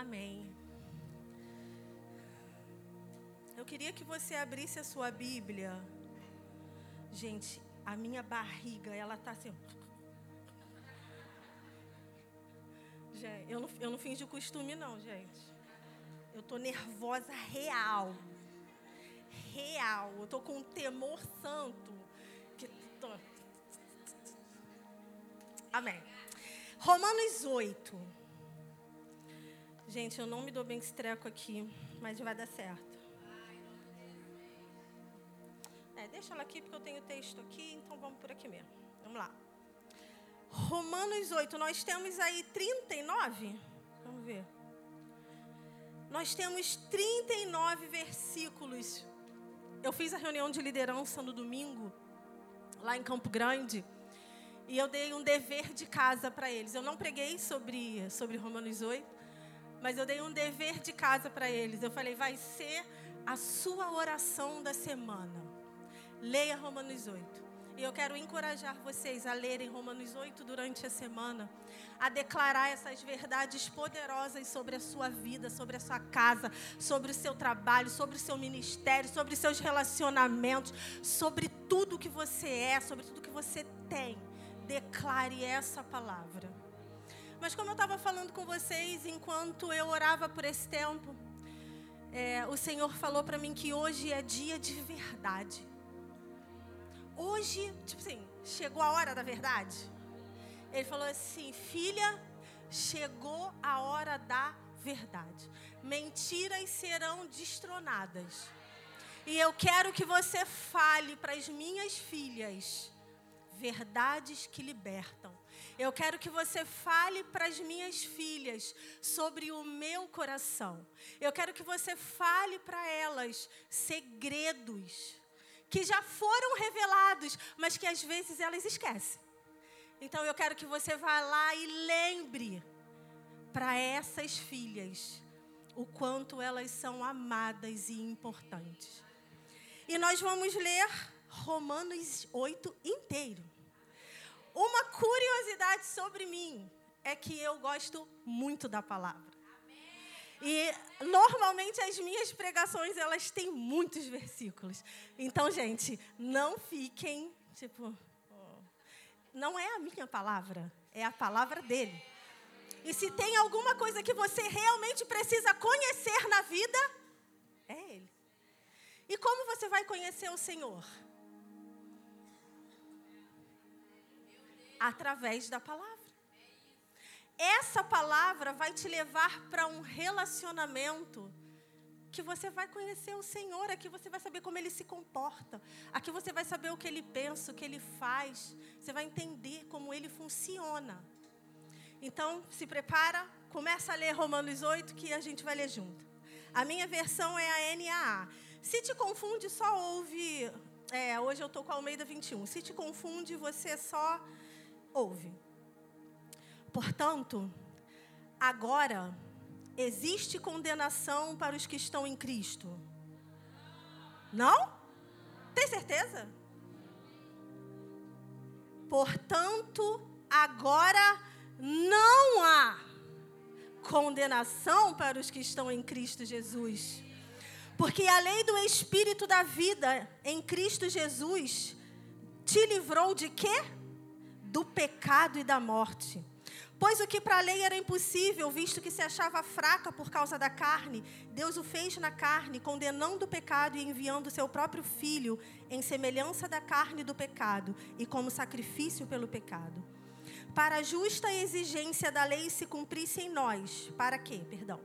Amém. Eu queria que você abrisse a sua Bíblia. Gente, a minha barriga, ela tá assim. Gente, eu não, eu não finjo costume, não, gente. Eu tô nervosa real. Real. Eu tô com um temor santo. Que tô... Amém. Romanos 8. Gente, eu não me dou bem com esse treco aqui, mas vai dar certo. É, deixa ela aqui porque eu tenho o texto aqui, então vamos por aqui mesmo. Vamos lá. Romanos 8, nós temos aí 39. Vamos ver. Nós temos 39 versículos. Eu fiz a reunião de liderança no domingo, lá em Campo Grande, e eu dei um dever de casa para eles. Eu não preguei sobre, sobre Romanos 8, mas eu dei um dever de casa para eles. Eu falei, vai ser a sua oração da semana. Leia Romanos 8. E eu quero encorajar vocês a lerem Romanos 8 durante a semana, a declarar essas verdades poderosas sobre a sua vida, sobre a sua casa, sobre o seu trabalho, sobre o seu ministério, sobre seus relacionamentos, sobre tudo que você é, sobre tudo que você tem. Declare essa palavra. Mas como eu estava falando com vocês enquanto eu orava por esse tempo, é, o Senhor falou para mim que hoje é dia de verdade hoje, tipo assim, chegou a hora da verdade. Ele falou assim: filha, chegou a hora da verdade. Mentiras serão destronadas. E eu quero que você fale para as minhas filhas verdades que libertam. Eu quero que você fale para as minhas filhas sobre o meu coração. Eu quero que você fale para elas segredos que já foram revelados, mas que às vezes elas esquecem. Então eu quero que você vá lá e lembre para essas filhas o quanto elas são amadas e importantes. E nós vamos ler Romanos 8 inteiro. Uma curiosidade sobre mim é que eu gosto muito da palavra. E normalmente as minhas pregações elas têm muitos versículos. Então, gente, não fiquem tipo, não é a minha palavra, é a palavra dele. E se tem alguma coisa que você realmente precisa conhecer na vida, é ele. E como você vai conhecer o Senhor? Através da palavra essa palavra vai te levar para um relacionamento que você vai conhecer o Senhor, aqui você vai saber como ele se comporta, aqui você vai saber o que ele pensa, o que ele faz, você vai entender como ele funciona. Então, se prepara, começa a ler Romanos 8 que a gente vai ler junto. A minha versão é a NAA. Se te confunde, só ouve. É, hoje eu estou com a Almeida 21. Se te confunde, você só ouve. Portanto, agora existe condenação para os que estão em Cristo? Não? Tem certeza? Portanto, agora não há condenação para os que estão em Cristo Jesus. Porque a lei do Espírito da vida em Cristo Jesus te livrou de quê? Do pecado e da morte. Pois o que para a lei era impossível, visto que se achava fraca por causa da carne, Deus o fez na carne, condenando o pecado e enviando seu próprio filho em semelhança da carne do pecado e como sacrifício pelo pecado. Para a justa exigência da lei se cumprisse em nós. Para quê? Perdão.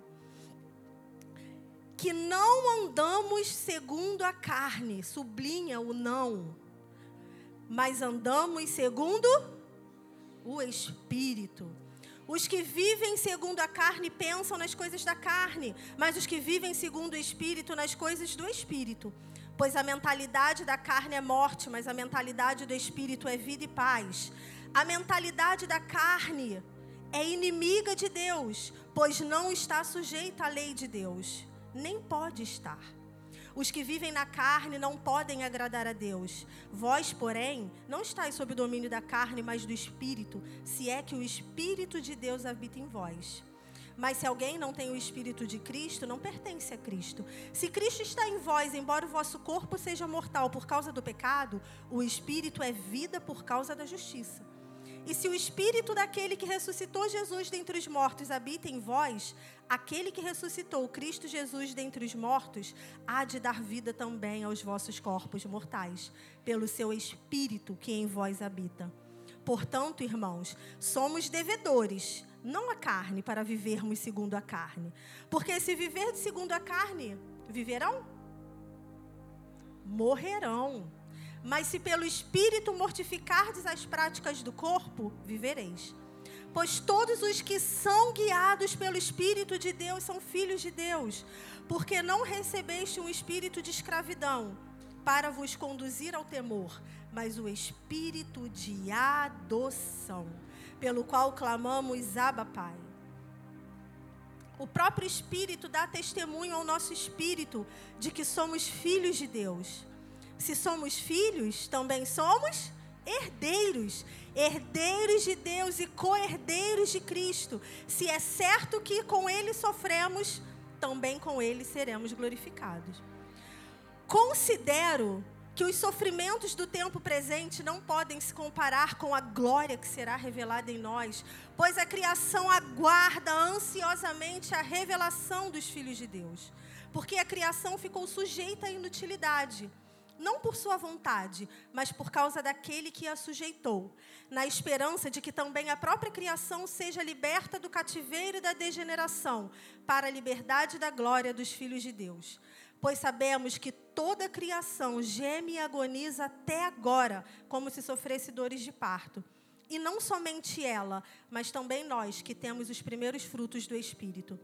Que não andamos segundo a carne, sublinha o não, mas andamos segundo o Espírito. Os que vivem segundo a carne pensam nas coisas da carne, mas os que vivem segundo o Espírito, nas coisas do Espírito. Pois a mentalidade da carne é morte, mas a mentalidade do Espírito é vida e paz. A mentalidade da carne é inimiga de Deus, pois não está sujeita à lei de Deus, nem pode estar. Os que vivem na carne não podem agradar a Deus. Vós, porém, não estáis sob o domínio da carne, mas do Espírito, se é que o Espírito de Deus habita em vós. Mas se alguém não tem o Espírito de Cristo, não pertence a Cristo. Se Cristo está em vós, embora o vosso corpo seja mortal por causa do pecado, o Espírito é vida por causa da justiça. E se o Espírito daquele que ressuscitou Jesus dentre os mortos habita em vós, aquele que ressuscitou Cristo Jesus dentre os mortos há de dar vida também aos vossos corpos mortais, pelo seu Espírito que em vós habita. Portanto, irmãos, somos devedores não a carne, para vivermos segundo a carne. Porque se viver segundo a carne, viverão? Morrerão. Mas se pelo Espírito mortificardes as práticas do corpo, vivereis. Pois todos os que são guiados pelo Espírito de Deus são filhos de Deus. Porque não recebeste um espírito de escravidão para vos conduzir ao temor, mas o espírito de adoção pelo qual clamamos Abba Pai. O próprio Espírito dá testemunho ao nosso espírito de que somos filhos de Deus. Se somos filhos, também somos herdeiros, herdeiros de Deus e co-herdeiros de Cristo. Se é certo que com Ele sofremos, também com Ele seremos glorificados. Considero que os sofrimentos do tempo presente não podem se comparar com a glória que será revelada em nós, pois a criação aguarda ansiosamente a revelação dos filhos de Deus. Porque a criação ficou sujeita à inutilidade, não por sua vontade, mas por causa daquele que a sujeitou, na esperança de que também a própria criação seja liberta do cativeiro e da degeneração, para a liberdade da glória dos filhos de Deus pois sabemos que toda a criação geme e agoniza até agora, como se sofresse dores de parto. E não somente ela, mas também nós, que temos os primeiros frutos do Espírito.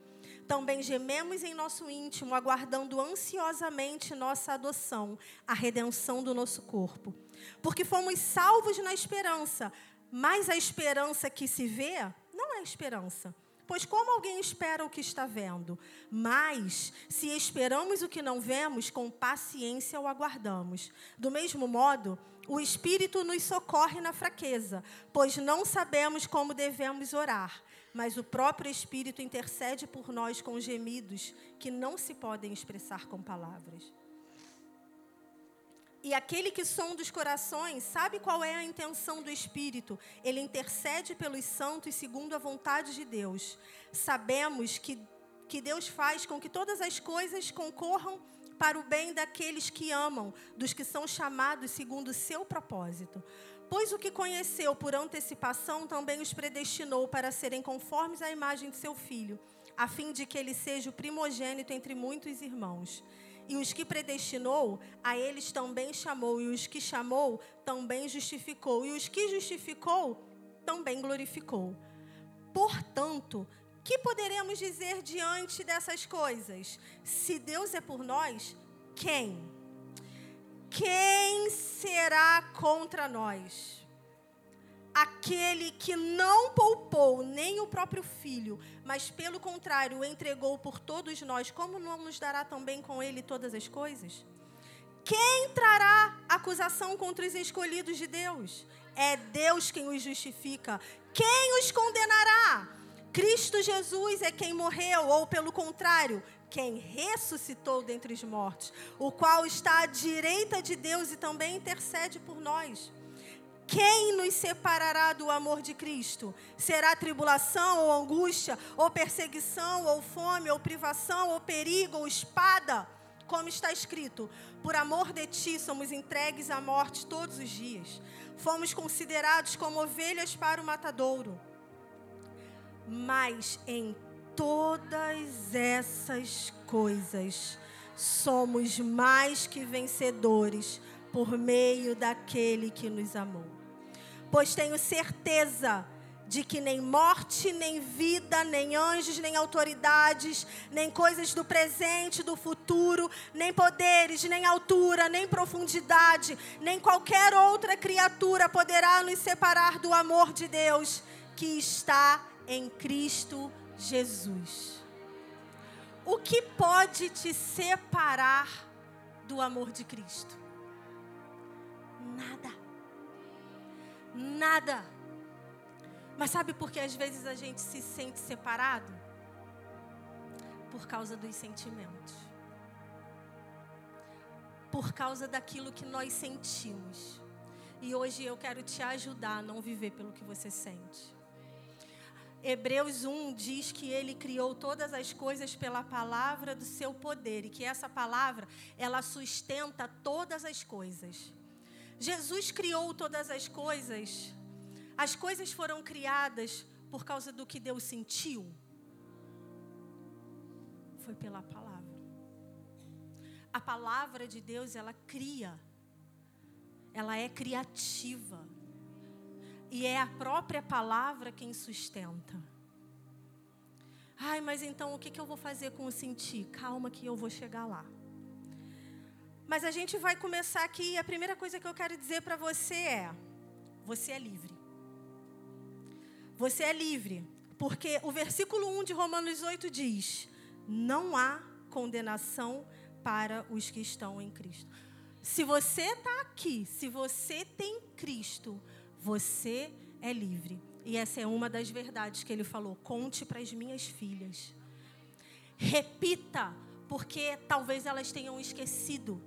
Também gememos em nosso íntimo, aguardando ansiosamente nossa adoção, a redenção do nosso corpo. Porque fomos salvos na esperança, mas a esperança que se vê não é esperança. Pois como alguém espera o que está vendo? Mas, se esperamos o que não vemos, com paciência o aguardamos. Do mesmo modo, o Espírito nos socorre na fraqueza, pois não sabemos como devemos orar. Mas o próprio Espírito intercede por nós com gemidos que não se podem expressar com palavras. E aquele que sonda os corações sabe qual é a intenção do Espírito. Ele intercede pelos santos segundo a vontade de Deus. Sabemos que, que Deus faz com que todas as coisas concorram para o bem daqueles que amam, dos que são chamados segundo o seu propósito. Pois o que conheceu por antecipação também os predestinou para serem conformes à imagem de seu filho, a fim de que ele seja o primogênito entre muitos irmãos. E os que predestinou, a eles também chamou. E os que chamou, também justificou. E os que justificou, também glorificou. Portanto, que poderemos dizer diante dessas coisas? Se Deus é por nós, quem? Quem será contra nós? aquele que não poupou nem o próprio filho, mas pelo contrário o entregou por todos nós, como não nos dará também com ele todas as coisas? Quem trará acusação contra os escolhidos de Deus? É Deus quem os justifica. Quem os condenará? Cristo Jesus é quem morreu, ou pelo contrário, quem ressuscitou dentre os mortos, o qual está à direita de Deus e também intercede por nós. Quem nos separará do amor de Cristo? Será tribulação ou angústia, ou perseguição, ou fome, ou privação, ou perigo, ou espada? Como está escrito: Por amor de ti somos entregues à morte todos os dias. Fomos considerados como ovelhas para o matadouro. Mas em todas essas coisas somos mais que vencedores por meio daquele que nos amou. Pois tenho certeza de que nem morte, nem vida, nem anjos, nem autoridades, nem coisas do presente, do futuro, nem poderes, nem altura, nem profundidade, nem qualquer outra criatura poderá nos separar do amor de Deus que está em Cristo Jesus. O que pode te separar do amor de Cristo? Nada. Nada. Mas sabe por que às vezes a gente se sente separado? por causa dos sentimentos. Por causa daquilo que nós sentimos. E hoje eu quero te ajudar a não viver pelo que você sente. Hebreus 1 diz que ele criou todas as coisas pela palavra do seu poder e que essa palavra, ela sustenta todas as coisas. Jesus criou todas as coisas. As coisas foram criadas por causa do que Deus sentiu. Foi pela palavra. A palavra de Deus, ela cria. Ela é criativa. E é a própria palavra quem sustenta. Ai, mas então o que, eu vou fazer com o sentir? Calma que eu vou chegar lá. Mas a gente vai começar aqui e a primeira coisa que eu quero dizer para você é: você é livre. Você é livre. Porque o versículo 1 de Romanos 8 diz: Não há condenação para os que estão em Cristo. Se você está aqui, se você tem Cristo, você é livre. E essa é uma das verdades que ele falou. Conte para as minhas filhas. Repita, porque talvez elas tenham esquecido.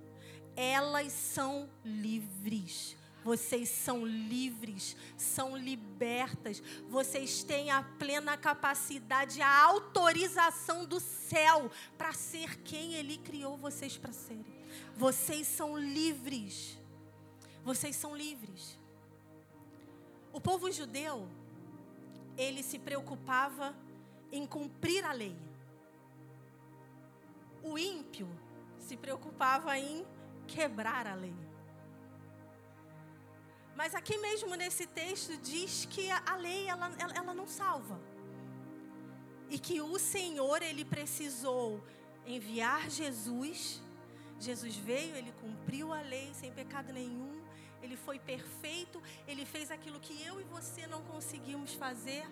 Elas são livres. Vocês são livres, são libertas. Vocês têm a plena capacidade, a autorização do céu para ser quem Ele criou vocês para serem. Vocês são livres. Vocês são livres. O povo judeu, ele se preocupava em cumprir a lei. O ímpio se preocupava em quebrar a lei. Mas aqui mesmo nesse texto diz que a lei ela, ela, ela não salva. E que o Senhor ele precisou enviar Jesus. Jesus veio, ele cumpriu a lei sem pecado nenhum ele foi perfeito, ele fez aquilo que eu e você não conseguimos fazer.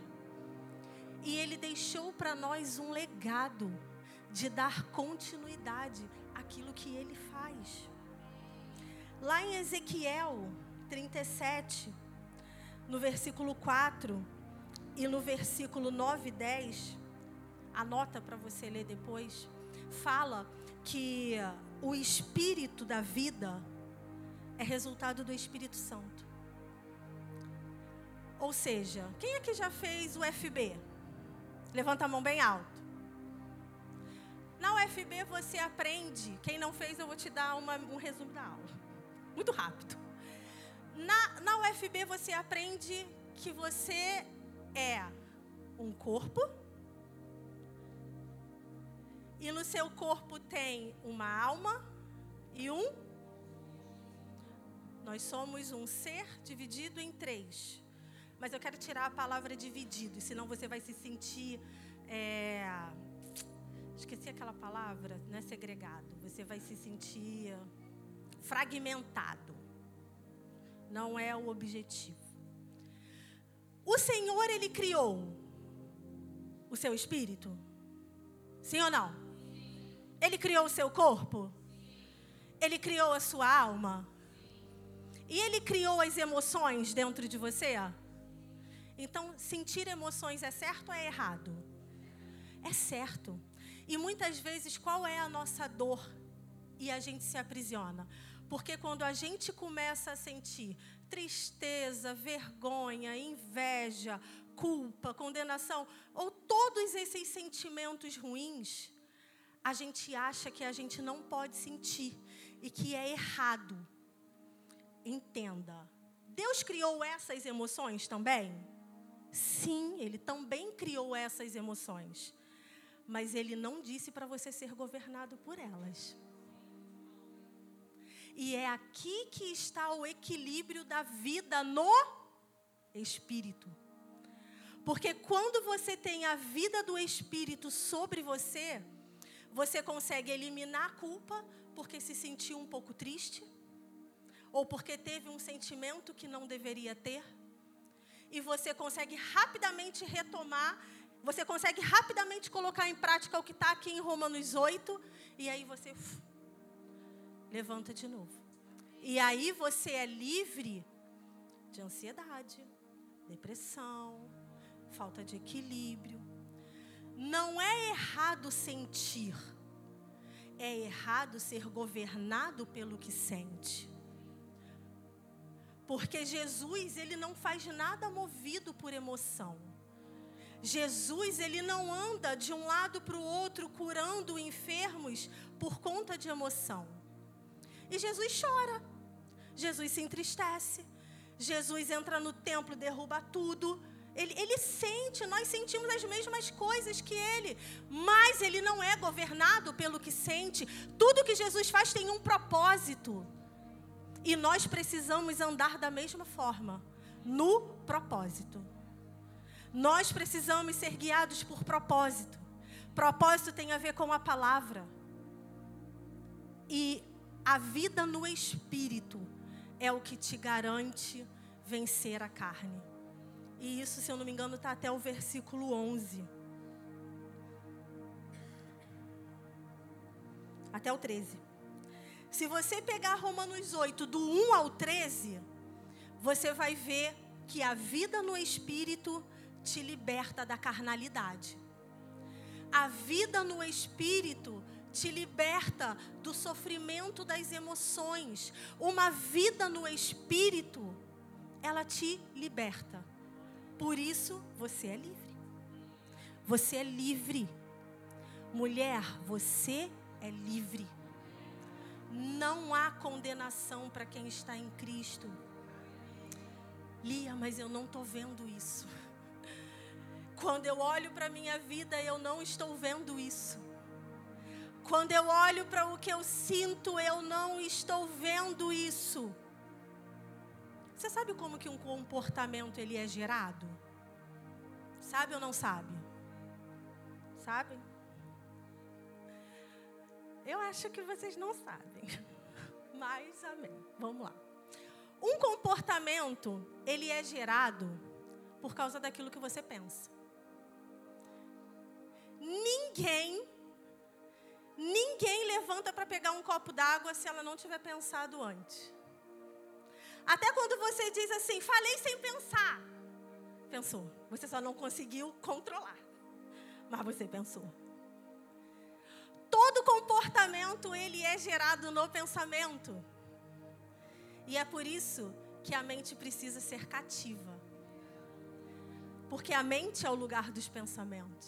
E ele deixou para nós um legado de dar continuidade àquilo que ele faz. Lá em Ezequiel 37, no versículo 4 e no versículo 9 e 10, anota para você ler depois, fala que o espírito da vida é resultado do Espírito Santo. Ou seja, quem aqui já fez o FB? Levanta a mão bem alto. Na UFB você aprende. Quem não fez, eu vou te dar uma, um resumo da aula. Muito rápido. Na, na UFB você aprende que você é um corpo. E no seu corpo tem uma alma e um nós somos um ser dividido em três. Mas eu quero tirar a palavra dividido, senão você vai se sentir. É... Esqueci aquela palavra, né? Segregado. Você vai se sentir fragmentado. Não é o objetivo. O Senhor, Ele criou o seu espírito? Sim ou não? Ele criou o seu corpo? Ele criou a sua alma? E ele criou as emoções dentro de você? Então, sentir emoções é certo ou é errado? É certo. E muitas vezes, qual é a nossa dor? E a gente se aprisiona. Porque quando a gente começa a sentir tristeza, vergonha, inveja, culpa, condenação, ou todos esses sentimentos ruins, a gente acha que a gente não pode sentir e que é errado entenda. Deus criou essas emoções também? Sim, Ele também criou essas emoções. Mas Ele não disse para você ser governado por elas. E é aqui que está o equilíbrio da vida no espírito. Porque quando você tem a vida do espírito sobre você, você consegue eliminar a culpa porque se sentiu um pouco triste ou porque teve um sentimento que não deveria ter, e você consegue rapidamente retomar, você consegue rapidamente colocar em prática o que está aqui em Romanos 8, e aí você uf, levanta de novo. E aí você é livre de ansiedade, depressão, falta de equilíbrio. Não é errado sentir, é errado ser governado pelo que sente. Porque Jesus, ele não faz nada movido por emoção. Jesus, ele não anda de um lado para o outro curando enfermos por conta de emoção. E Jesus chora. Jesus se entristece. Jesus entra no templo, derruba tudo. Ele, ele sente, nós sentimos as mesmas coisas que ele, mas ele não é governado pelo que sente. Tudo que Jesus faz tem um propósito. E nós precisamos andar da mesma forma, no propósito. Nós precisamos ser guiados por propósito. Propósito tem a ver com a palavra. E a vida no espírito é o que te garante vencer a carne. E isso, se eu não me engano, está até o versículo 11. Até o 13. Se você pegar Romanos 8, do 1 ao 13, você vai ver que a vida no espírito te liberta da carnalidade. A vida no espírito te liberta do sofrimento das emoções. Uma vida no espírito, ela te liberta. Por isso, você é livre. Você é livre. Mulher, você é livre. Não há condenação para quem está em Cristo. Lia, mas eu não estou vendo isso. Quando eu olho para a minha vida, eu não estou vendo isso. Quando eu olho para o que eu sinto, eu não estou vendo isso. Você sabe como que um comportamento ele é gerado? Sabe ou não sabe? Sabe? Eu acho que vocês não sabem. Mas amém. Vamos lá. Um comportamento, ele é gerado por causa daquilo que você pensa ninguém, ninguém levanta para pegar um copo d'água se ela não tiver pensado antes. Até quando você diz assim, falei sem pensar. Pensou. Você só não conseguiu controlar. Mas você pensou. Todo comportamento ele é gerado no pensamento. E é por isso que a mente precisa ser cativa. Porque a mente é o lugar dos pensamentos.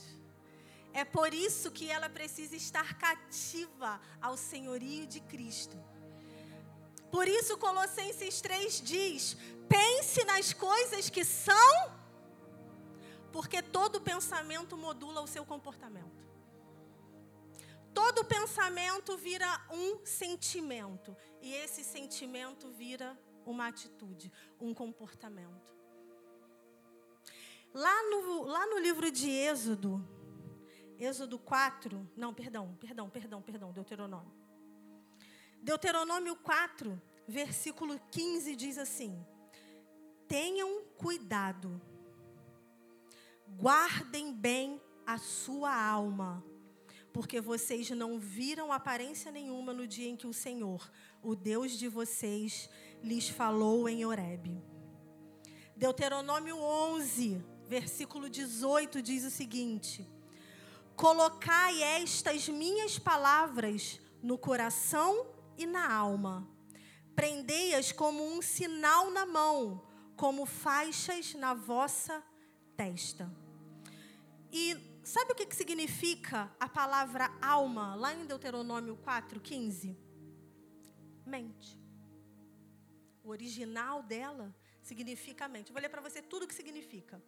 É por isso que ela precisa estar cativa ao senhorio de Cristo. Por isso, Colossenses 3 diz: pense nas coisas que são, porque todo pensamento modula o seu comportamento. Todo pensamento vira um sentimento, e esse sentimento vira uma atitude, um comportamento. Lá no, lá no livro de Êxodo, Êxodo 4, não, perdão, perdão, perdão, perdão, Deuteronômio. Deuteronômio 4, versículo 15 diz assim: Tenham cuidado, guardem bem a sua alma, porque vocês não viram aparência nenhuma no dia em que o Senhor, o Deus de vocês, lhes falou em Horebe. Deuteronômio 11, versículo 18 diz o seguinte: Colocai estas minhas palavras no coração e na alma. Prendei-as como um sinal na mão, como faixas na vossa testa. E sabe o que, significa a palavra alma, lá em Deuteronômio 4,15? Mente. O original dela significa mente. vou ler para você tudo o que significa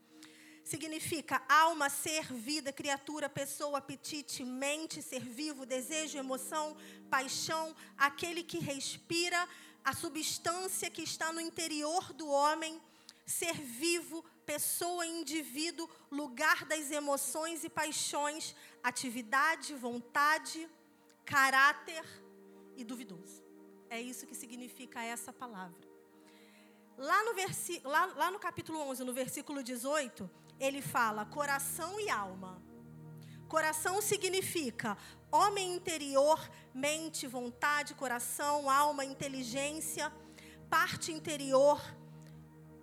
significa alma, ser, vida, criatura, pessoa, apetite, mente, ser vivo, desejo, emoção, paixão, aquele que respira, a substância que está no interior do homem, ser vivo, pessoa, indivíduo, lugar das emoções e paixões, atividade, vontade, caráter e duvidoso. É isso que significa essa palavra. Lá no, versi, lá, lá no capítulo 11, no versículo 18, ele fala coração e alma. Coração significa homem interior, mente, vontade, coração, alma, inteligência, parte interior,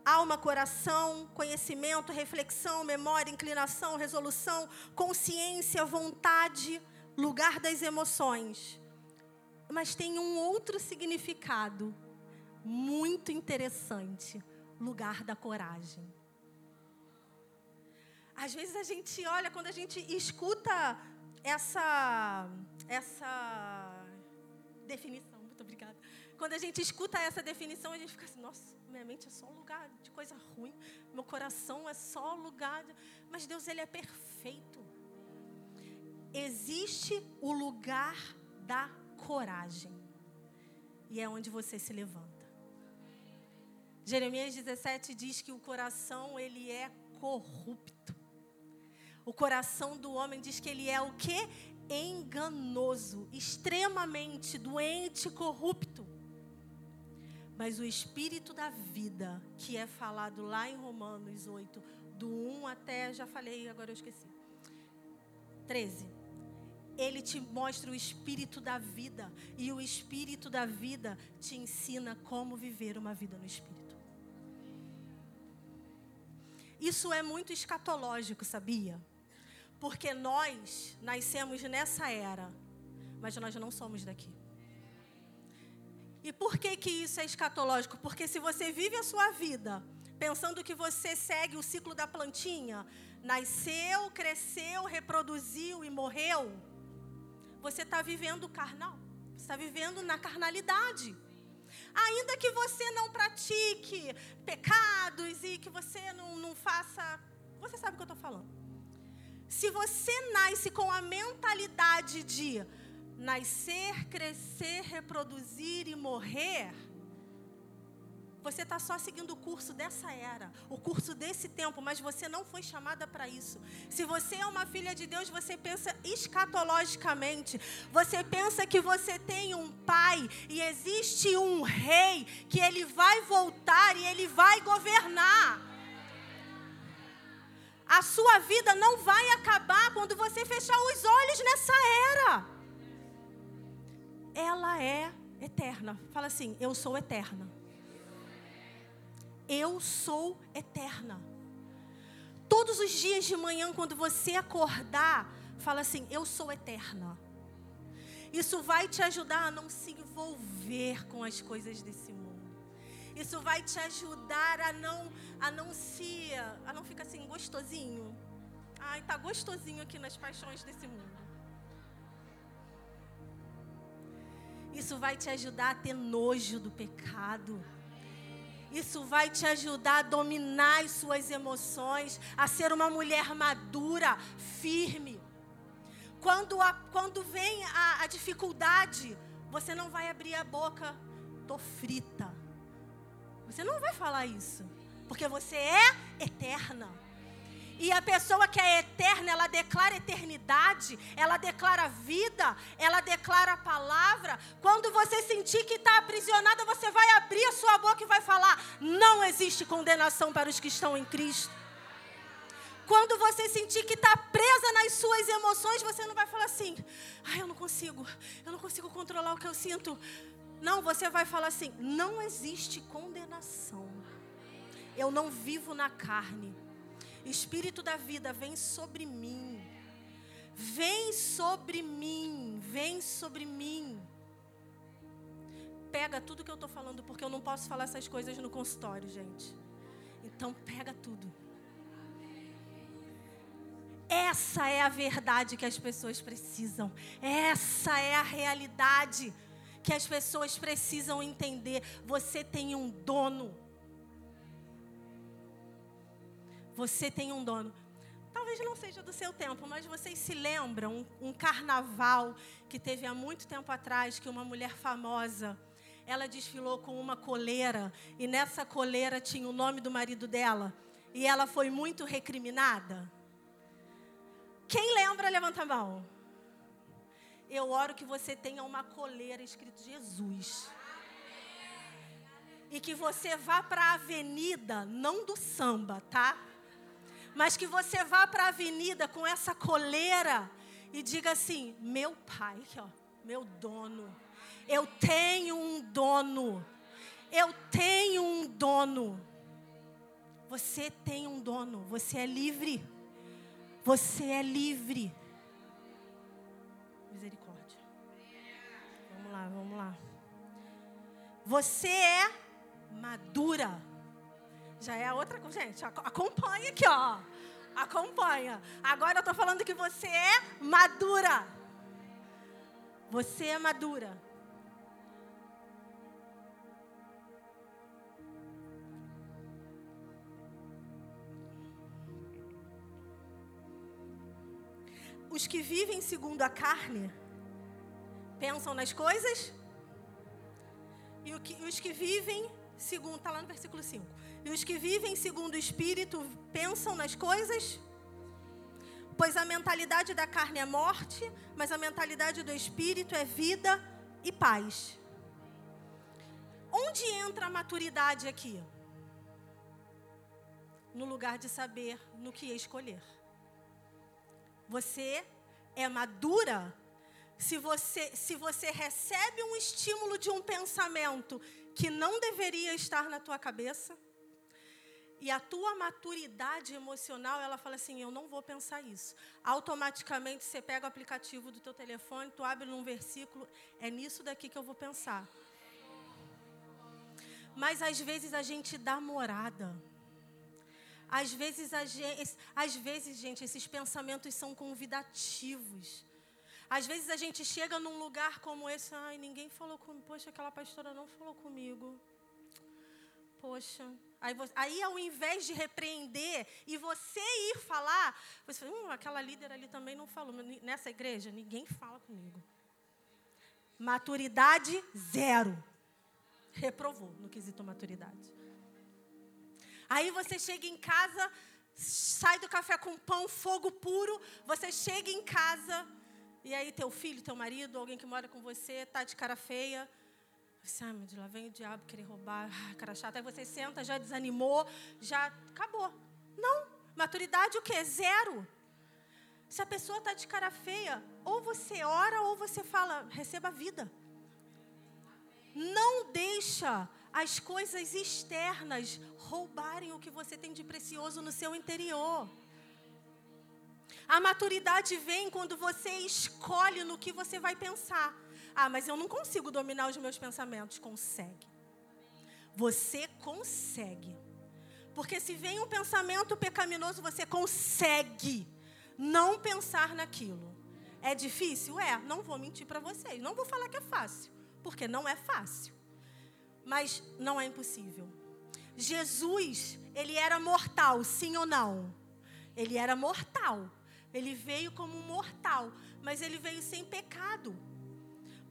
alma, coração, conhecimento, reflexão, memória, inclinação, resolução, consciência, vontade, lugar das emoções. Mas tem um outro significado muito interessante: lugar da coragem. Às vezes a gente olha, quando a gente escuta essa, essa definição. Quando a gente escuta essa definição, a gente fica assim: nossa, minha mente é só um lugar de coisa ruim, meu coração é só lugar. De... Mas Deus, Ele é perfeito. Existe o lugar da coragem, e é onde você se levanta. Jeremias 17 diz que o coração ele é corrupto. O coração do homem diz que ele é o que? Enganoso, extremamente doente, corrupto. Mas o espírito da vida, que é falado lá em Romanos 8, do 1 até, já falei, agora eu esqueci. 13. Ele te mostra o espírito da vida, e o espírito da vida te ensina como viver uma vida no espírito. Isso é muito escatológico, sabia? Porque nós nascemos nessa era, mas nós não somos daqui. E por que que isso é escatológico? Porque se você vive a sua vida pensando que você segue o ciclo da plantinha, nasceu, cresceu, reproduziu e morreu, você está vivendo carnal. Você está vivendo na carnalidade. Ainda que você não pratique pecados e que você não, não faça. Você sabe o que eu estou falando. Se você nasce com a mentalidade de nascer, crescer, reproduzir e morrer, você está só seguindo o curso dessa era, o curso desse tempo, mas você não foi chamada para isso. Se você é uma filha de Deus, você pensa escatologicamente. Você pensa que você tem um pai e existe um rei que ele vai voltar e ele vai governar. A sua vida não vai acabar quando você fechar os olhos nessa era. Ela é eterna. Fala assim: Eu sou eterna. Eu sou eterna. Todos os dias de manhã, quando você acordar, fala assim: Eu sou eterna. Isso vai te ajudar a não se envolver com as coisas desse mundo. Isso vai te ajudar a não a não se a não ficar assim gostosinho. Ai, tá gostosinho aqui nas paixões desse mundo. Isso vai te ajudar a ter nojo do pecado. Isso vai te ajudar a dominar as suas emoções, a ser uma mulher madura, firme. Quando, a, quando vem a, a dificuldade, você não vai abrir a boca, tô frita. Você não vai falar isso, porque você é eterna. E a pessoa que é eterna, ela declara eternidade, ela declara vida, ela declara a palavra. Quando você sentir que está aprisionada, você vai abrir a sua boca e vai falar: não existe condenação para os que estão em Cristo. Quando você sentir que está presa nas suas emoções, você não vai falar assim: ah, eu não consigo, eu não consigo controlar o que eu sinto. Não, você vai falar assim: não existe condenação. Eu não vivo na carne. Espírito da vida, vem sobre mim. Vem sobre mim, vem sobre mim. Pega tudo que eu estou falando, porque eu não posso falar essas coisas no consultório, gente. Então, pega tudo. Essa é a verdade que as pessoas precisam. Essa é a realidade que as pessoas precisam entender. Você tem um dono. Você tem um dono. Talvez não seja do seu tempo, mas vocês se lembram um, carnaval que teve há muito tempo atrás que uma mulher famosa ela desfilou com uma coleira e nessa coleira tinha o nome do marido dela e ela foi muito recriminada? Quem lembra, levanta a mão. Eu oro que você tenha uma coleira escrito Jesus. E que você vá para a avenida, não do samba, tá? Mas que você vá para a avenida com essa coleira e diga assim: meu pai, ó, meu dono, eu tenho um dono, eu tenho um dono. Você tem um dono, você é livre. Você é livre. Misericórdia. Vamos lá, vamos lá. Você é madura. Já é outra coisa. Gente, acompanha aqui, ó. Acompanha. Agora eu estou falando que você é madura. Você é madura. Os que vivem segundo a carne pensam nas coisas, e os que vivem segundo, está lá no versículo 5. E os que vivem segundo o Espírito pensam nas coisas, pois a mentalidade da carne é morte, mas a mentalidade do Espírito é vida e paz. Onde entra a maturidade aqui? No lugar de saber no que escolher. Você é madura se você, se você recebe um estímulo de um pensamento que não deveria estar na tua cabeça, e a tua maturidade emocional, ela fala assim: eu não vou pensar isso. Automaticamente você pega o aplicativo do teu telefone, tu abre num versículo, é nisso daqui que eu vou pensar. Mas às vezes a gente dá morada. Às vezes, a gente, às vezes, gente, esses pensamentos são convidativos. Às vezes a gente chega num lugar como esse, ai, ninguém falou comigo, poxa, aquela pastora não falou comigo. Poxa. Aí, você, aí ao invés de repreender e você ir falar, você fala, hum, aquela líder ali também não falou. Nessa igreja, ninguém fala comigo. Maturidade zero. Reprovou no quesito maturidade. Aí você chega em casa, sai do café com pão, fogo puro. Você chega em casa, e aí teu filho, teu marido, alguém que mora com você, tá de cara feia. Você, ah, meu Deus, lá vem o diabo querer roubar, ah, cara chato. Aí você senta, já desanimou, já acabou. Não, maturidade o quê? Zero. Se a pessoa está de cara feia, ou você ora ou você fala, receba a vida. Não deixa as coisas externas roubarem o que você tem de precioso no seu interior. A maturidade vem quando você escolhe no que você vai pensar. Ah, mas eu não consigo dominar os meus pensamentos. Consegue. Você consegue. Porque se vem um pensamento pecaminoso, você consegue não pensar naquilo. É difícil? É, não vou mentir para vocês. Não vou falar que é fácil, porque não é fácil mas não é impossível. Jesus, ele era mortal, sim ou não? Ele era mortal. Ele veio como um mortal, mas ele veio sem pecado.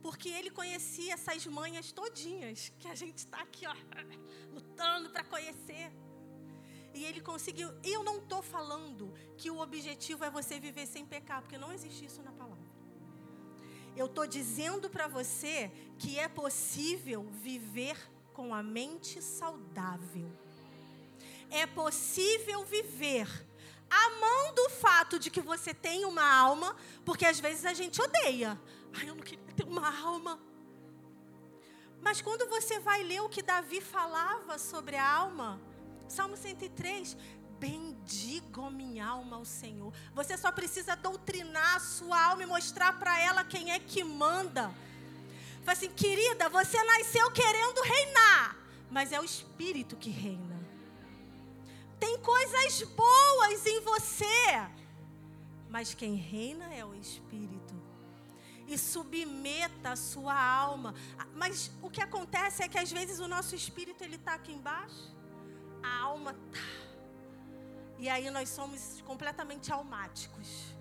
Porque ele conhecia essas manhas todinhas que a gente está aqui, ó, lutando para conhecer. E ele conseguiu. E eu não estou falando que o objetivo é você viver sem pecar, porque não existe isso na palavra. Eu estou dizendo para você que é possível viver com a mente saudável. É possível viver amando o fato de que você tem uma alma, porque às vezes a gente odeia. Ai, eu não queria uma alma. Mas quando você vai ler o que Davi falava sobre a alma, Salmo 103, bendigo minha alma ao Senhor. Você só precisa doutrinar a sua alma e mostrar para ela quem é que manda. Fala assim, querida, você nasceu querendo reinar, mas é o Espírito que reina. Tem coisas boas em você, mas quem reina é o Espírito. E submeta a sua alma. Mas o que acontece é que às vezes o nosso espírito ele está aqui embaixo, a alma tá e aí nós somos completamente almáticos.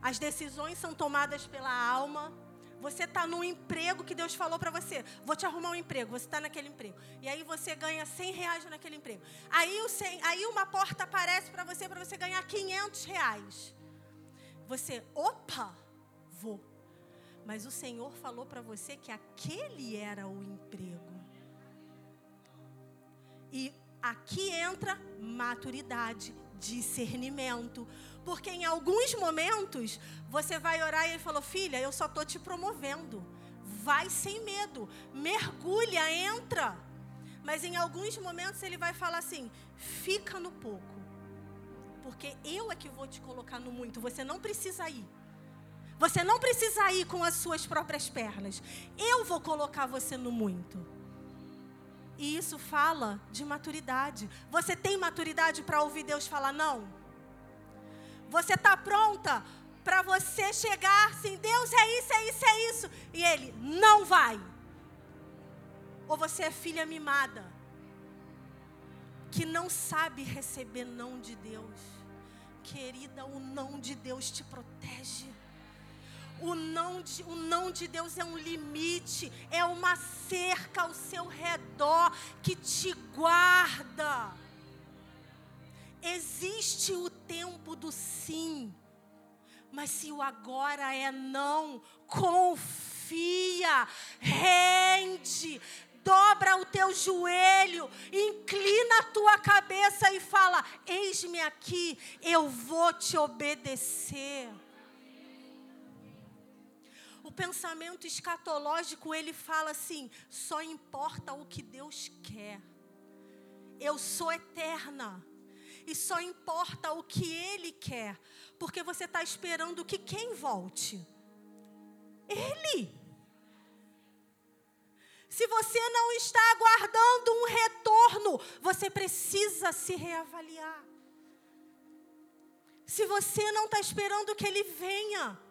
As decisões são tomadas pela alma. Você está no emprego que Deus falou para você. Vou te arrumar um emprego. Você está naquele emprego. E aí você ganha 100 reais naquele emprego. Aí, o 100, aí uma porta aparece para você para você ganhar 500 reais. Você, opa, vou. Mas o Senhor falou para você que aquele era o emprego. E aqui entra maturidade, discernimento. Porque em alguns momentos você vai orar e ele falou: Filha, eu só estou te promovendo. Vai sem medo, mergulha, entra. Mas em alguns momentos ele vai falar assim: fica no pouco. Porque eu é que vou te colocar no muito, você não precisa ir. Você não precisa ir com as suas próprias pernas. Eu vou colocar você no muito. E isso fala de maturidade. Você tem maturidade para ouvir Deus falar não? Você está pronta para você chegar assim, Deus é isso, é isso, é isso. E Ele não vai. Ou você é filha mimada, que não sabe receber não de Deus. Querida, o não de Deus te protege. O não, de, o não de Deus é um limite, é uma cerca ao seu redor que te guarda. Existe o tempo do sim, mas se o agora é não, confia, rende, dobra o teu joelho, inclina a tua cabeça e fala: Eis-me aqui, eu vou te obedecer. O pensamento escatológico, ele fala assim: só importa o que Deus quer. Eu sou eterna. E só importa o que Ele quer. Porque você está esperando que quem volte? Ele. Se você não está aguardando um retorno, você precisa se reavaliar. Se você não está esperando que ele venha,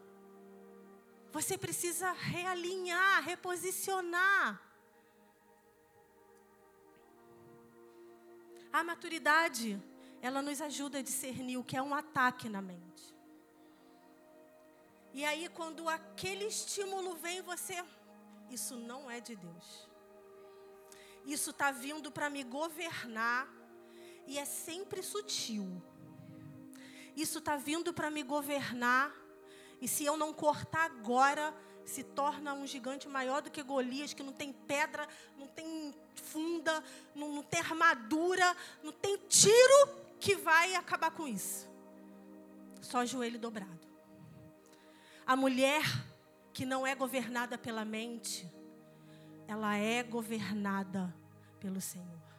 você precisa realinhar, reposicionar. A maturidade, ela nos ajuda a discernir o que é um ataque na mente. E aí, quando aquele estímulo vem, você isso não é de Deus. Isso está vindo para me governar e é sempre sutil. Isso está vindo para me governar e se eu não cortar agora, se torna um gigante maior do que Golias, que não tem pedra, não tem funda, não, não tem armadura, não tem tiro que vai acabar com isso. Só joelho dobrado. A mulher que não é governada pela mente, ela é governada pelo Senhor.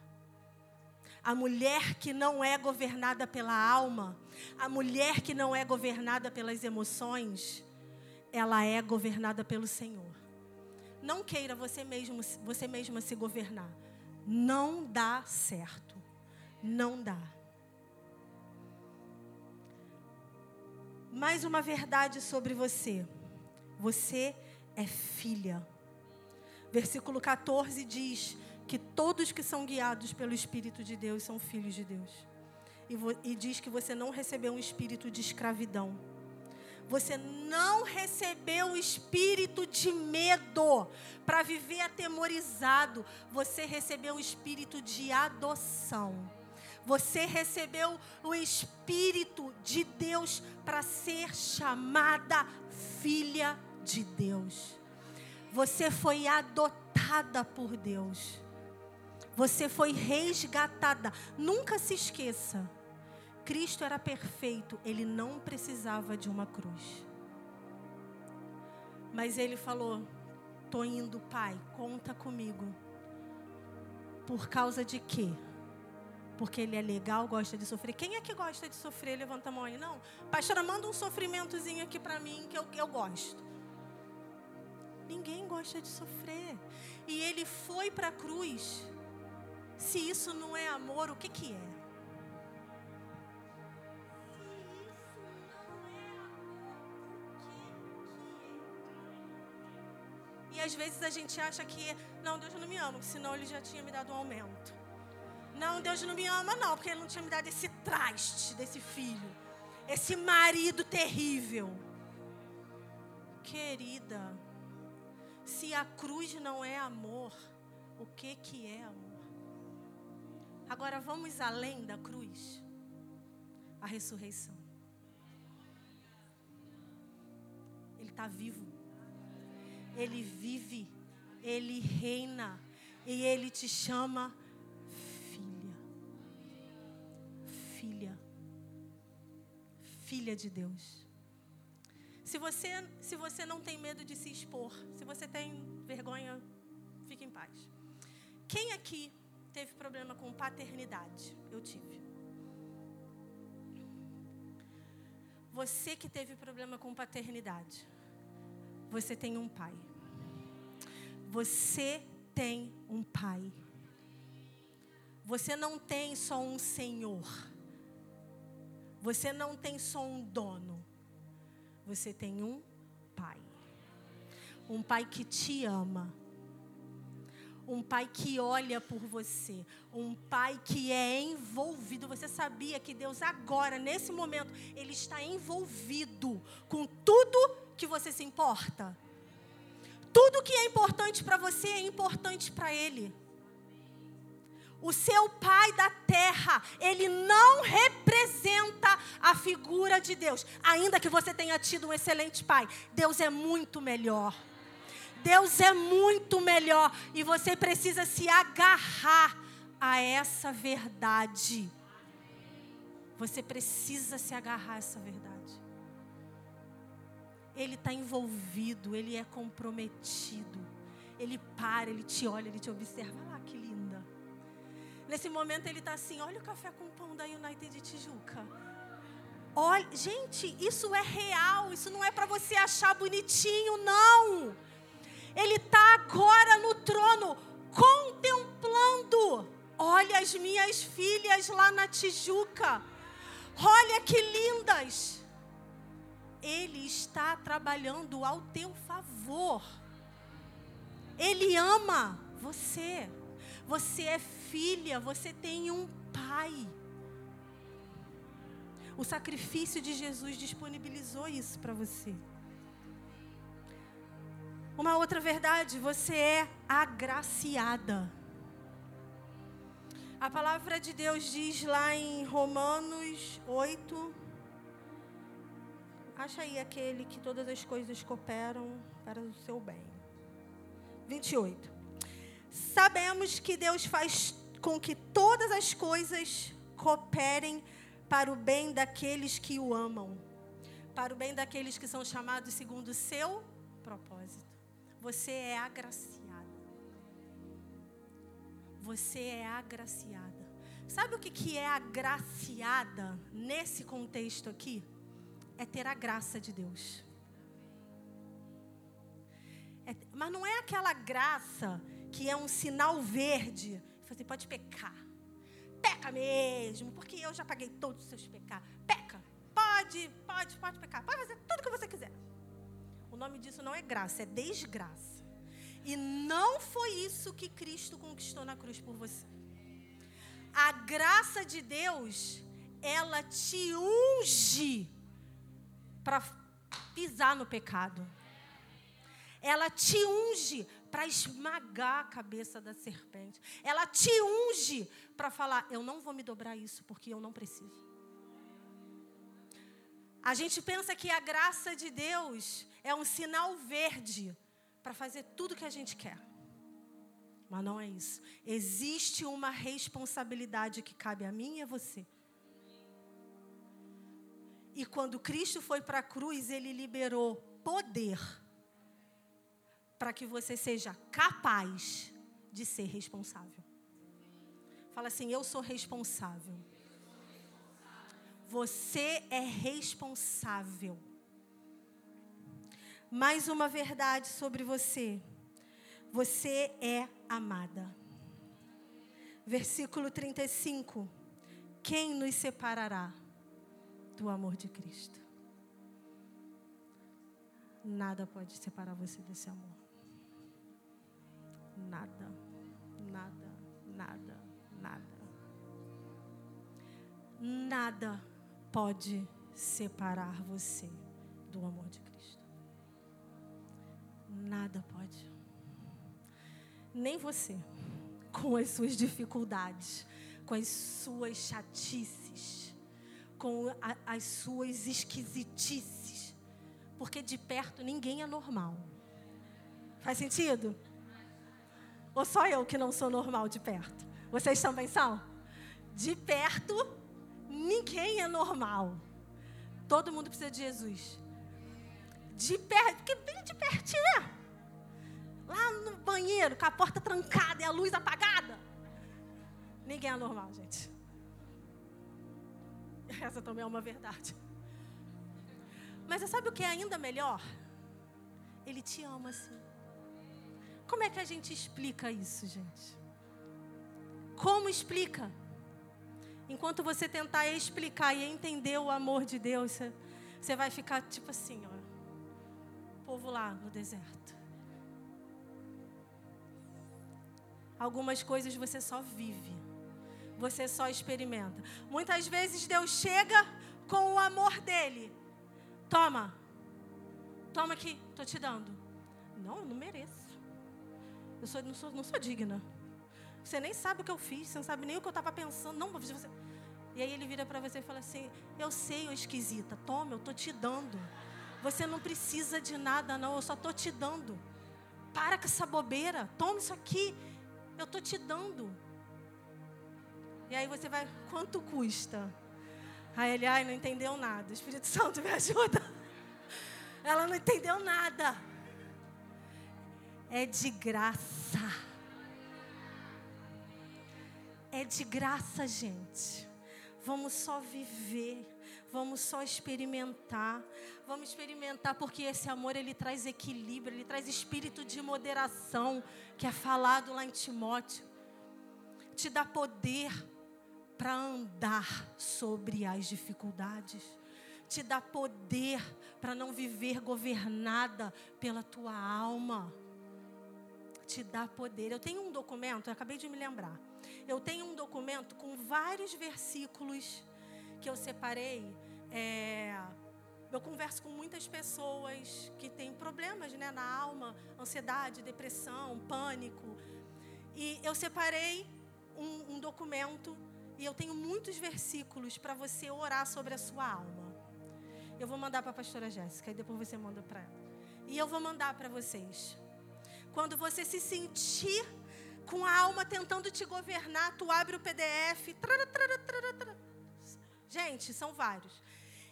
A mulher que não é governada pela alma, a mulher que não é governada pelas emoções, ela é governada pelo Senhor. Não queira você mesmo, você mesma se governar. Não dá certo. Não dá. Mais uma verdade sobre você. Você é filha. Versículo 14 diz que todos que são guiados pelo Espírito de Deus são filhos de Deus. E, e diz que você não recebeu um espírito de escravidão. Você não recebeu o espírito de medo para viver atemorizado. Você recebeu o espírito de adoção. Você recebeu o espírito de Deus para ser chamada filha de Deus. Você foi adotada por Deus. Você foi resgatada. Nunca se esqueça. Cristo era perfeito, ele não precisava de uma cruz. Mas ele falou: "Tô indo, Pai, conta comigo". Por causa de quê? Porque ele é legal, gosta de sofrer. Quem é que gosta de sofrer? Levanta a mão aí. Não. Pastora, manda um sofrimentozinho aqui para mim que eu, eu gosto. Ninguém gosta de sofrer. E ele foi para a cruz. Se isso não é amor, o que, que é? E às vezes a gente acha que, não, Deus não me ama, senão Ele já tinha me dado um aumento. Não, Deus não me ama, não, porque Ele não tinha me dado esse traste desse filho, esse marido terrível. Querida, se a cruz não é amor, o que que é amor? Agora vamos além da cruz. A ressurreição. Ele está vivo. Ele vive. Ele reina. E ele te chama filha. Filha de Deus. Se você, se você não tem medo de se expor, se você tem vergonha, fique em paz. Quem aqui teve problema com paternidade? Eu tive. Você que teve problema com paternidade, você tem um pai. Você tem um pai. Você não tem só um senhor. Você não tem só um dono. Você tem um pai. Um pai que te ama um pai que olha por você, um pai que é envolvido. Você sabia que Deus agora, nesse momento, ele está envolvido com tudo que você se importa? Tudo que é importante para você é importante para ele. O seu pai da terra, ele não representa a figura de Deus. Ainda que você tenha tido um excelente pai, Deus é muito melhor. Deus é muito melhor e você precisa se agarrar a essa verdade. Você precisa se agarrar a essa verdade. Ele está envolvido, ele é comprometido. Ele para, ele te olha, ele te observa. Olha lá que linda. Nesse momento ele está assim: olha o café com pão da United de Tijuca. Olha, gente, isso é real, isso não é para você achar bonitinho, não. Ele está agora no trono, contemplando. Olha as minhas filhas lá na Tijuca. Olha que lindas. Ele está trabalhando ao teu favor. Ele ama você. Você é filha, você tem um pai. O sacrifício de Jesus disponibilizou isso para você. Uma outra verdade, você é agraciada. A palavra de Deus diz lá em Romanos 8. Acha aí aquele que todas as coisas cooperam para o seu bem. 28. Sabemos que Deus faz com que todas as coisas cooperem para o bem daqueles que o amam, para o bem daqueles que são chamados segundo o seu propósito. Você é agraciada. Você é agraciada. Sabe o que, que é agraciada nesse contexto aqui? É ter a graça de Deus. É, mas não é aquela graça que é um sinal verde. Você pode pecar. Peca mesmo, porque eu já paguei todos os seus pecados. Peca. Pode, pode, pode pecar. Pode fazer tudo o que você quiser. Nome disso não é graça, é desgraça. E não foi isso que Cristo conquistou na cruz por você. A graça de Deus, ela te unge para pisar no pecado. Ela te unge para esmagar a cabeça da serpente. Ela te unge para falar: eu não vou me dobrar isso porque eu não preciso. A gente pensa que a graça de Deus é um sinal verde para fazer tudo que a gente quer. Mas não é isso. Existe uma responsabilidade que cabe a mim e a você. E quando Cristo foi para a cruz, ele liberou poder para que você seja capaz de ser responsável. Fala assim: eu sou responsável. Você é responsável mais uma verdade sobre você. Você é amada. Versículo 35. Quem nos separará do amor de Cristo? Nada pode separar você desse amor. Nada, nada, nada, nada. Nada pode separar você do amor de Cristo. Nada pode. Nem você, com as suas dificuldades, com as suas chatices, com a, as suas esquisitices. Porque de perto ninguém é normal. Faz sentido? Ou só eu que não sou normal de perto? Vocês também são? De perto, ninguém é normal. Todo mundo precisa de Jesus. De perto, porque bem de pertinho, né? Lá no banheiro, com a porta trancada e a luz apagada. Ninguém é normal, gente. Essa também é uma verdade. Mas você sabe o que é ainda melhor? Ele te ama assim. Como é que a gente explica isso, gente? Como explica? Enquanto você tentar explicar e entender o amor de Deus, você, vai ficar tipo assim, ó. Povo lá no deserto. Algumas coisas você só vive. Você só experimenta. Muitas vezes Deus chega com o amor dele. Toma. Toma aqui, tô te dando. Não, eu não mereço. Eu sou, não, sou, não sou digna. Você nem sabe o que eu fiz, você não sabe nem o que eu estava pensando. Não, você... E aí ele vira para você e fala assim: Eu sei, ô esquisita, toma, eu tô te dando. Você não precisa de nada, não, eu só tô te dando. Para com essa bobeira, toma isso aqui, eu tô te dando. E aí você vai, quanto custa? Aí ele, ai, não entendeu nada. Espírito Santo, me ajuda. Ela não entendeu nada. É de graça. É de graça, gente. Vamos só viver. Vamos só experimentar. Vamos experimentar porque esse amor ele traz equilíbrio, ele traz espírito de moderação, que é falado lá em Timóteo. Te dá poder para andar sobre as dificuldades, te dá poder para não viver governada pela tua alma. Te dá poder. Eu tenho um documento, eu acabei de me lembrar. Eu tenho um documento com vários versículos que eu separei. É, eu converso com muitas pessoas que têm problemas né, na alma, ansiedade, depressão, pânico. E eu separei um, um documento e eu tenho muitos versículos para você orar sobre a sua alma. Eu vou mandar para a pastora Jéssica e depois você manda para ela. E eu vou mandar para vocês. Quando você se sentir com a alma tentando te governar, tu abre o PDF. Gente, são vários.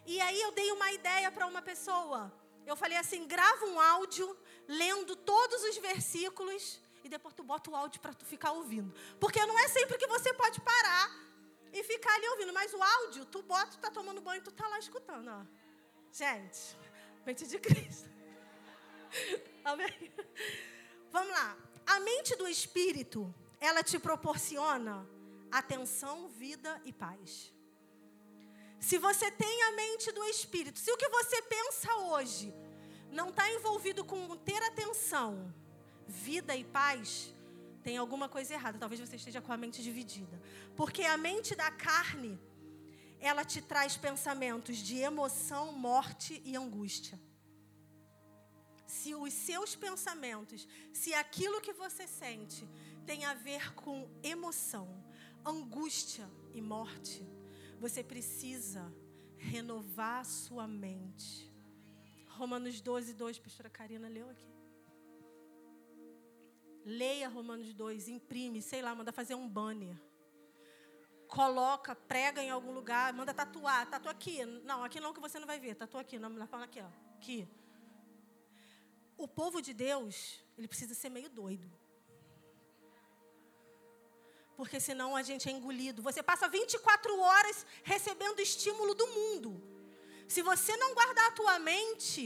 E aí eu dei uma ideia para uma pessoa. Eu falei assim: grava um áudio lendo todos os versículos e depois tu bota o áudio para tu ficar ouvindo. Porque não é sempre que você pode parar e ficar ali ouvindo. Mas o áudio, tu bota, tu tá tomando banho, tu tá lá escutando, ó. Gente, mente de Cristo. Amém? Vamos lá. A mente do Espírito, ela te proporciona atenção, vida e paz. Se você tem a mente do Espírito, se o que você pensa hoje não está envolvido com ter atenção, vida e paz, tem alguma coisa errada. Talvez você esteja com a mente dividida. Porque a mente da carne, ela te traz pensamentos de emoção, morte e angústia. Se os seus pensamentos, se aquilo que você sente tem a ver com emoção, angústia e morte, você precisa renovar sua mente. Romanos 12, 2, pastora Karina leu aqui. Leia Romanos 2, imprime, sei lá, manda fazer um banner. Coloca, prega em algum lugar, manda tatuar. Tatua aqui. Não, aqui não que você não vai ver. Tatua aqui, na palma aqui, ó. Aqui. O povo de Deus, ele precisa ser meio doido. Porque senão a gente é engolido. Você passa 24 horas recebendo estímulo do mundo. Se você não guardar a tua mente,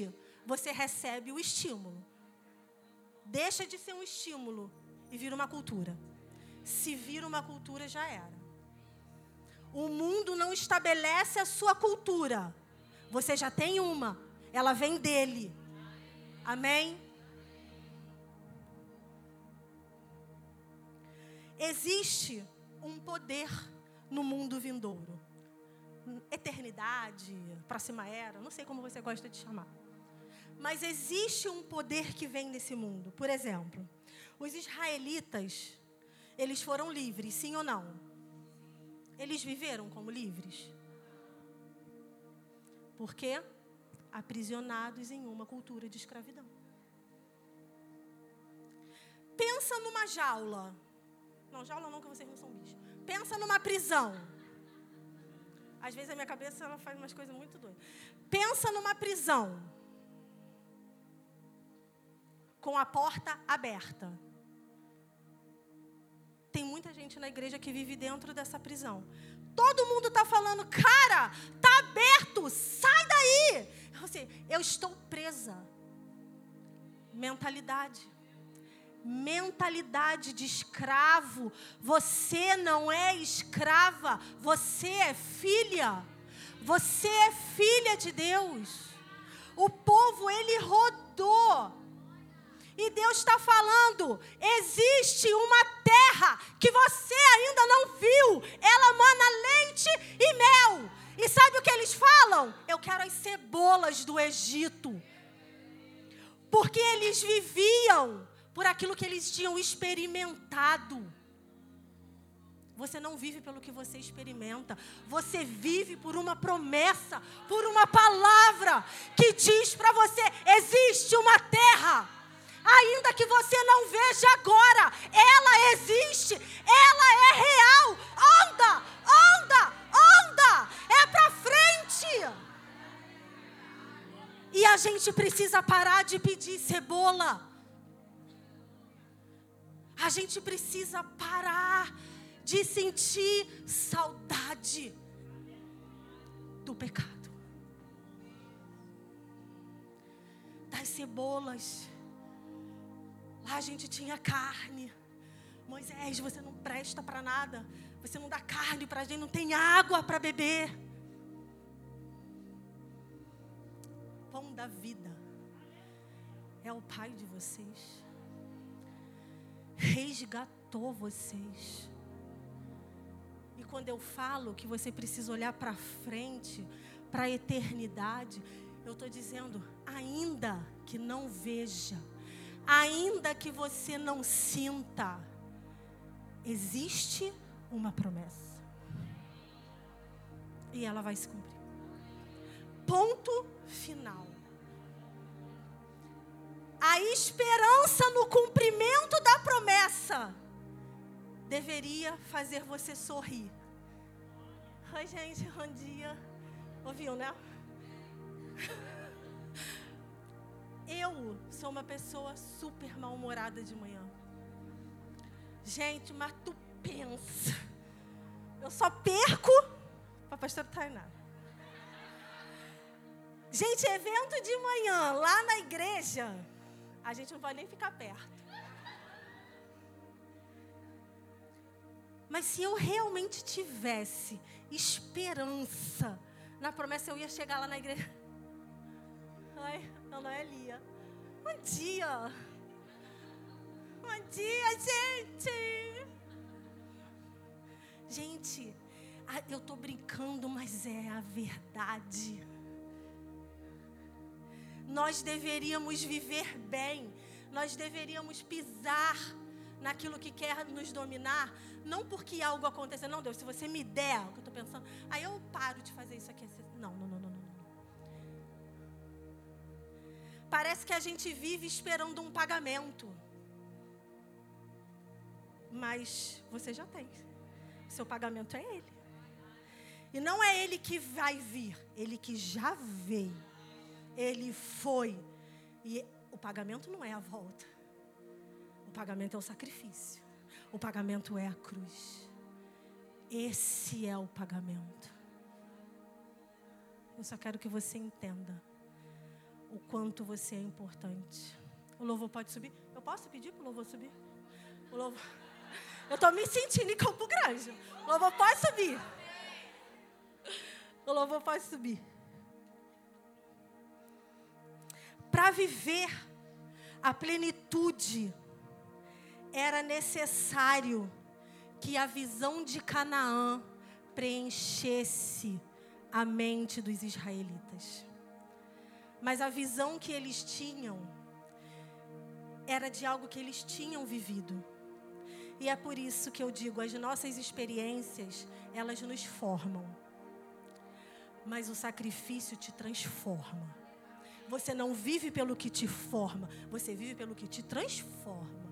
você recebe o estímulo deixa de ser um estímulo e vira uma cultura. Se vira uma cultura, já era. O mundo não estabelece a sua cultura. Você já tem uma. Ela vem dele. Amém? Existe um poder no mundo vindouro. Eternidade, próxima era, não sei como você gosta de chamar. Mas existe um poder que vem nesse mundo. Por exemplo, os israelitas, eles foram livres, sim ou não? Eles viveram como livres? Porque aprisionados em uma cultura de escravidão. Pensa numa jaula. Não, jaula não, que vocês não são bichos. Pensa numa prisão. Às vezes a minha cabeça ela faz umas coisas muito doidas. Pensa numa prisão com a porta aberta. Tem muita gente na igreja que vive dentro dessa prisão. Todo mundo está falando, cara, tá aberto, sai daí. Assim, eu estou presa. Mentalidade. Mentalidade de escravo. Você não é escrava, você é filha. Você é filha de Deus. O povo, ele rodou e Deus está falando: existe uma terra que você ainda não viu. Ela mana leite e mel. E sabe o que eles falam? Eu quero as cebolas do Egito. Porque eles viviam por aquilo que eles tinham experimentado. Você não vive pelo que você experimenta. Você vive por uma promessa, por uma palavra que diz para você: existe uma terra ainda que você não veja agora, ela existe, ela é real. Anda, anda, anda, é para frente. E a gente precisa parar de pedir cebola. A gente precisa parar de sentir saudade do pecado. Das cebolas Lá a gente tinha carne. Moisés, você não presta para nada. Você não dá carne para a gente, não tem água para beber. Pão da vida é o Pai de vocês. Resgatou vocês. E quando eu falo que você precisa olhar para frente, para a eternidade, eu estou dizendo, ainda que não veja ainda que você não sinta, existe uma promessa. E ela vai se cumprir. Ponto final. A esperança no cumprimento da promessa deveria fazer você sorrir. Oi, gente, bom dia. Ouviu, né? Eu sou uma pessoa super mal-humorada de manhã. Gente, mas tu pensa. Eu só perco para a pastora Tainá. Gente, evento de manhã lá na igreja, a gente não pode nem ficar perto. Mas se eu realmente tivesse esperança na promessa, eu ia chegar lá na igreja. Ai, não é Lia. Bom dia. Bom dia, gente. Gente, eu tô brincando, mas é a verdade. Nós deveríamos viver bem. Nós deveríamos pisar naquilo que quer nos dominar, não porque algo aconteça, não, Deus, se você me der o que eu estou pensando, aí eu paro de fazer isso aqui. Não, não, não. Parece que a gente vive esperando um pagamento. Mas você já tem. Seu pagamento é Ele. E não é Ele que vai vir, Ele que já veio. Ele foi. E o pagamento não é a volta. O pagamento é o sacrifício. O pagamento é a cruz. Esse é o pagamento. Eu só quero que você entenda o quanto você é importante. O louvor pode subir? Eu posso pedir para o louvor subir? O louvor... Eu estou me sentindo em Campo Grande. O louvor pode subir. O louvor pode subir. Para viver a plenitude, era necessário que a visão de Canaã preenchesse a mente dos israelitas. Mas a visão que eles tinham era de algo que eles tinham vivido. E é por isso que eu digo, as nossas experiências, elas nos formam. Mas o sacrifício te transforma. Você não vive pelo que te forma, você vive pelo que te transforma.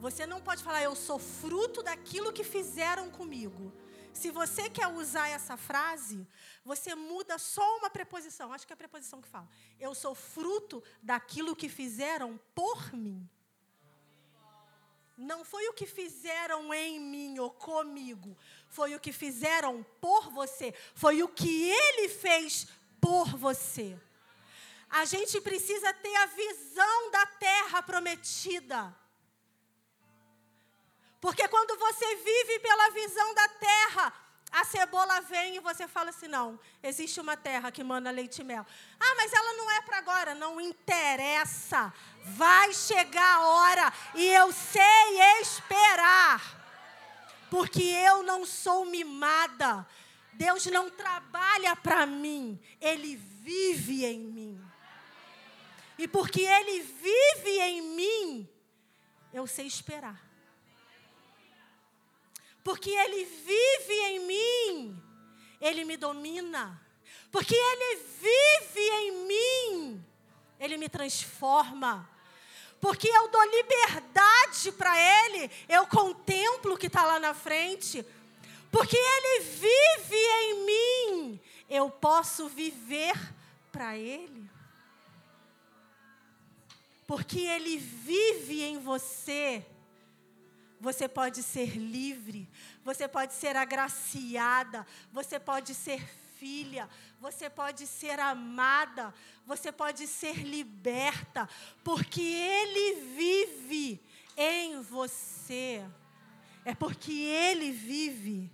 Você não pode falar, eu sou fruto daquilo que fizeram comigo. Se você quer usar essa frase, você muda só uma preposição. Acho que é a preposição que fala. Eu sou fruto daquilo que fizeram por mim. Não foi o que fizeram em mim ou comigo, foi o que fizeram por você, foi o que ele fez por você. A gente precisa ter a visão da terra prometida. Porque quando você vive pela visão da terra, a cebola vem e você fala assim: não, existe uma terra que manda leite e mel. Ah, mas ela não é para agora. Não interessa. Vai chegar a hora e eu sei esperar. Porque eu não sou mimada. Deus não trabalha para mim, Ele vive em mim. E porque Ele vive em mim, eu sei esperar. Porque Ele vive em mim, Ele me domina. Porque Ele vive em mim, Ele me transforma. Porque eu dou liberdade para Ele, eu contemplo o que está lá na frente. Porque Ele vive em mim, eu posso viver para Ele porque Ele vive em você, você pode ser livre, você pode ser agraciada, você pode ser filha, você pode ser amada, você pode ser liberta, porque Ele vive em você. É porque Ele vive